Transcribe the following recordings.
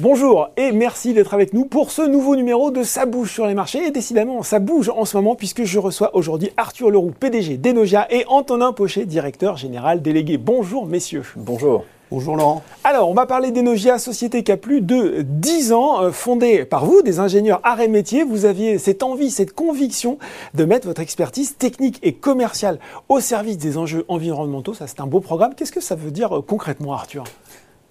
Bonjour et merci d'être avec nous pour ce nouveau numéro de Ça bouge sur les marchés. Et décidément, ça bouge en ce moment puisque je reçois aujourd'hui Arthur Leroux, PDG d'Enogia et Antonin Pochet, directeur général délégué. Bonjour messieurs. Bonjour. Bonjour Laurent. Alors, on va parler d'Enogia, société qui a plus de 10 ans, euh, fondée par vous, des ingénieurs arts et métiers. Vous aviez cette envie, cette conviction de mettre votre expertise technique et commerciale au service des enjeux environnementaux. Ça, c'est un beau programme. Qu'est-ce que ça veut dire euh, concrètement, Arthur?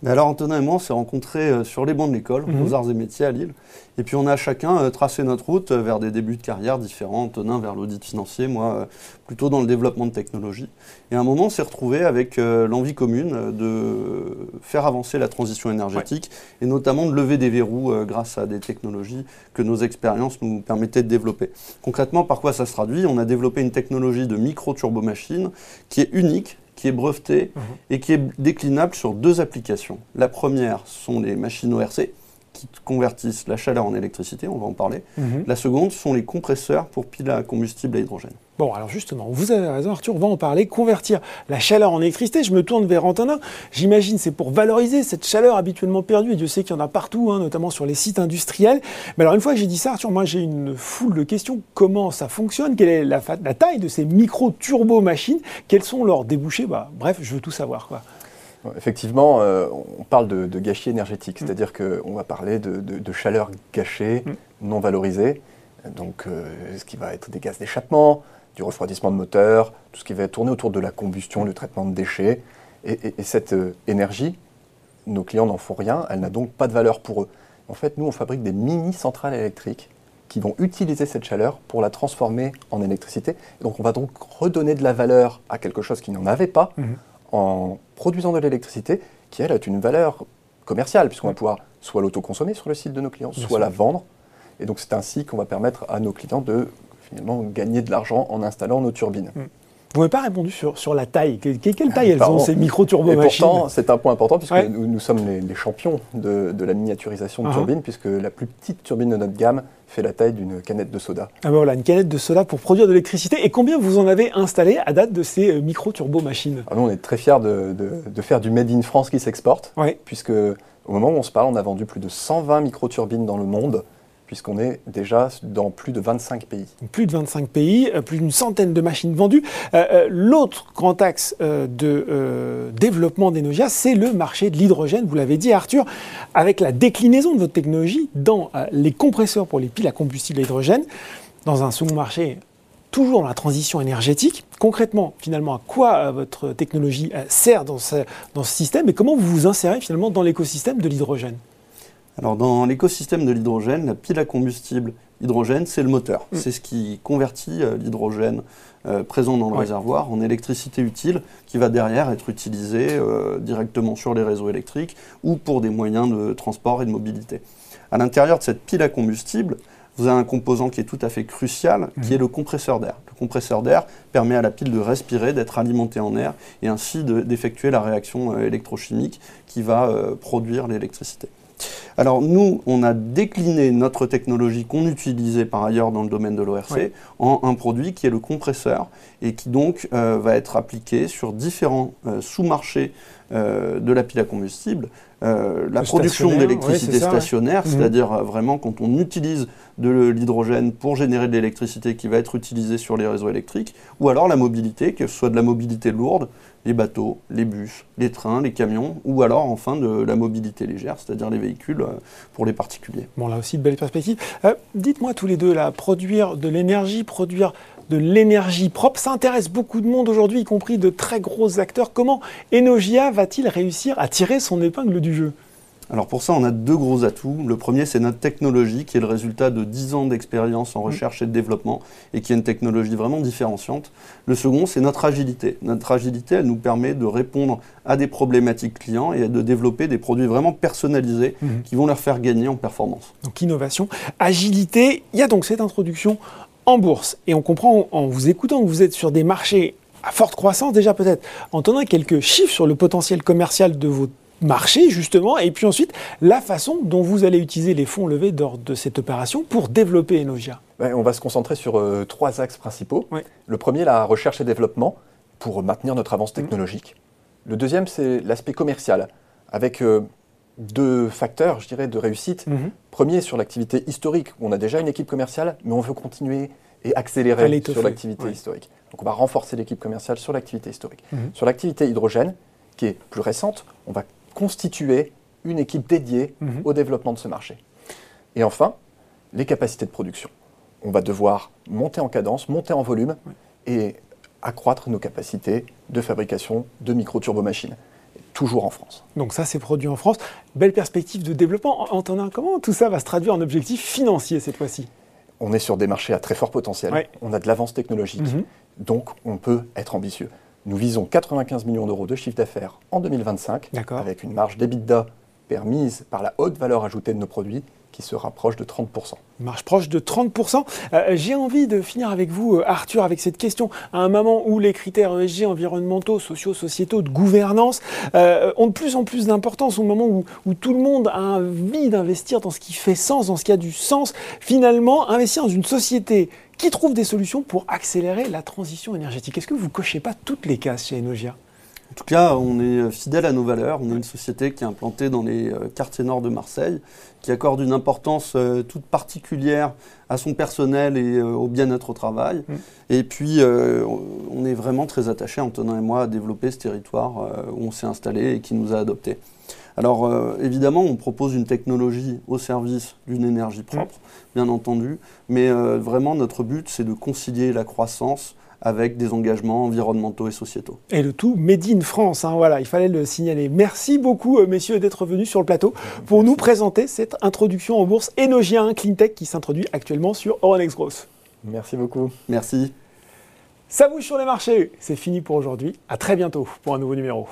Alors Antonin et moi, on s'est rencontrés euh, sur les bancs de l'école, Mhm. aux arts et métiers à Lille. Et puis on a chacun euh, tracé notre route euh, vers des débuts de carrière différents. Antonin vers l'audit financier, moi euh, plutôt dans le développement de technologie. Et à un moment, on s'est retrouvés avec l'envie commune de faire avancer la transition énergétique et notamment de lever des verrous grâce à des technologies que nos expériences nous permettaient de développer. Concrètement, par quoi ça se traduit? On a développé une technologie de micro-turbomachine qui est unique qui est brevetée Mhm. et qui est déclinable sur deux applications. La première sont les machines ORC qui convertissent la chaleur en électricité, on va en parler. La seconde sont les compresseurs pour piles à combustible à hydrogène. Bon, alors justement, vous avez raison, Arthur, on va en parler. Convertir la chaleur en électricité, je me tourne vers Antonin. J'imagine c'est pour valoriser cette chaleur habituellement perdue, et Dieu sait qu'il y en a partout, hein, notamment sur les sites industriels. Mais alors, une fois que j'ai dit ça, Arthur, moi j'ai une foule de questions. Comment ça fonctionne? Quelle est la, taille de ces micro-turbo-machines? Quels sont leurs débouchés? Bah, Bref, je veux tout savoir. Quoi. Effectivement, euh, on parle de, de gâchis énergétique, c'est-à-dire qu'on va parler de, de- de chaleur gâchée, non valorisée, donc euh, ce qui va être des gaz d'échappement, du refroidissement de moteur, tout ce qui va tourner autour de la combustion, le traitement de déchets. Et, et- et cette euh, énergie, nos clients n'en font rien, elle n'a donc pas de valeur pour eux. En fait, nous, on fabrique des mini-centrales électriques qui vont utiliser cette chaleur pour la transformer en électricité. Donc on va donc redonner de la valeur à quelque chose qui n'en avait pas en produisant de l'électricité qui, elle, a une valeur commerciale, puisqu'on va pouvoir soit l'autoconsommer sur le site de nos clients, Bien soit sûr. la vendre. Et donc c'est ainsi qu'on va permettre à nos clients de finalement gagner de l'argent en installant nos turbines. Vous m'avez pas répondu sur, sur la taille. Que- que- quelle taille elles Pardon. ont, ces Et micro-turbo-machines pourtant, c'est un point important, puisque Ouais. nous, nous sommes les, les champions de, de la miniaturisation de Uh-huh. turbines, puisque la plus petite turbine de notre gamme fait la taille d'une canette de soda. Ah ben voilà, une canette de soda pour produire de l'électricité. Et combien vous en avez installé à date de ces euh, micro-turbo-machines Alors nous, on est très fiers de, de- de faire du Made in France qui s'exporte, Ouais. puisque au moment où on se parle, on a vendu plus de 120 microturbines dans le monde, puisqu'on est déjà dans plus de 25 pays. plus de 25 pays, euh, plus d'une centaine de machines vendues. Euh, euh, L'autre grand axe de développement d'Enogia, c'est le marché de l'hydrogène. Vous l'avez dit, Arthur, avec la déclinaison de votre technologie dans les compresseurs pour les piles à combustible à hydrogène, dans un second marché. Toujours dans la transition énergétique. Concrètement, finalement, à quoi votre technologie sert dans ce système et comment vous vous insérez finalement dans l'écosystème de l'hydrogène? Alors dans l'écosystème de l'hydrogène, la pile à combustible hydrogène, c'est le moteur. Mm. C'est ce qui convertit euh, l'hydrogène euh, présent dans le Ouais. réservoir en électricité utile qui va derrière être utilisée euh, directement sur les réseaux électriques ou pour des moyens de transport et de mobilité. À l'intérieur de cette pile à combustible, vous avez un composant qui est tout à fait crucial, qui Mhm. est le compresseur d'air. Le compresseur d'air permet à la pile de respirer, d'être alimentée en air et ainsi de- d'effectuer la réaction électrochimique qui va produire l'électricité. Alors nous, on a décliné notre technologie qu'on utilisait par ailleurs dans le domaine de l'ORC en un produit qui est le compresseur et qui donc euh, va être appliqué sur différents euh, sous-marchés euh, de la pile à combustible. Euh, la production d'électricité ouais, ouais. stationnaire, Mhm. c'est-à-dire euh, vraiment quand on utilise de l'hydrogène pour générer de l'électricité qui va être utilisée sur les réseaux électriques, ou alors la mobilité, que ce soit de la mobilité lourde, les bateaux, les bus, les trains, les camions, ou alors enfin de la mobilité légère, c'est-à-dire les véhicules pour les particuliers. Bon, là aussi, de belles perspectives. Euh, Dites-moi tous les deux, là, produire de l'énergie, produire de l'énergie propre, ça intéresse beaucoup de monde aujourd'hui, y compris de très gros acteurs. Comment Enogia va-t-il réussir à tirer son épingle du jeu? Alors pour ça, on a deux gros atouts. Le premier, c'est notre technologie, qui est le résultat de 10 ans d'expérience en recherche et de développement, et qui est une technologie vraiment différenciante. Le second, c'est notre agilité. Notre agilité, elle nous permet de répondre à des problématiques clients et de développer des produits vraiment personnalisés Mhm. qui vont leur faire gagner en performance. Donc innovation, agilité. Il y a donc cette introduction en bourse. Et on comprend en vous écoutant que vous êtes sur des marchés à forte croissance. Déjà peut-être, Antonin, quelques chiffres sur le potentiel commercial de vos marchés, justement, et puis ensuite la façon dont vous allez utiliser les fonds levés lors de cette opération pour développer Enogia. Ouais, on va se concentrer sur euh, trois axes principaux. Le premier, la recherche et développement, pour maintenir notre avance technologique. Le deuxième, c'est l'aspect commercial, avec euh, deux facteurs, je dirais, de réussite. Mhm. Premier, sur l'activité historique, on a déjà une équipe commerciale, mais on veut continuer et accélérer sur l'activité historique. Donc on va renforcer l'équipe commerciale sur l'activité historique. Mhm. Sur l'activité hydrogène, qui est plus récente, on va constituer une équipe dédiée Mhm. au développement de ce marché. Et enfin, les capacités de production. On va devoir monter en cadence, monter en volume et accroître nos capacités de fabrication de micro-turbomachines, toujours en France. Donc ça, c'est produit en France. Belle perspective de développement. Antonin, comment tout ça va se traduire en objectifs financiers cette fois-ci? On est sur des marchés à très fort potentiel, Ouais. on a de l'avance technologique, Mhm. donc on peut être ambitieux. Nous visons 95 millions d'euros de chiffre d'affaires en 2025, D'accord. avec une marge d'EBITDA permise par la haute valeur ajoutée de nos produits qui se rapproche de 30%. Marge proche de 30%. Euh, J'ai envie de finir avec vous, euh, Arthur, avec cette question. À un moment où les critères ESG environnementaux, sociaux, sociétaux, de gouvernance euh, ont de plus en plus d'importance, au moment où, où tout le monde a envie d'investir dans ce qui fait sens, dans ce qui a du sens, finalement, investir dans une société qui trouve des solutions pour accélérer la transition énergétique. Est-ce que vous cochez pas toutes les cases chez Enogia? En tout cas, on est fidèle à nos valeurs. On est une société qui est implantée dans les euh, quartiers nord de Marseille, qui accorde une importance euh, toute particulière à son personnel et euh, au bien-être au travail. Mm. Et puis, euh, on est vraiment très attachés, Antonin et moi, à développer ce territoire euh, où on s'est installé et qui nous a adoptés. Alors, euh, évidemment, on propose une technologie au service d'une énergie propre, bien entendu, mais euh, vraiment, notre but, c'est de concilier la croissance avec des engagements environnementaux et sociétaux. Et le tout made in France, hein, voilà, il fallait le signaler. Merci beaucoup, euh, messieurs, d'être venus sur le plateau pour nous présenter cette introduction en bourse Enogia, un cleantech qui s'introduit actuellement sur Euronext Growth. Merci beaucoup. Merci. Ça bouge sur les marchés, c'est fini pour aujourd'hui. À très bientôt pour un nouveau numéro.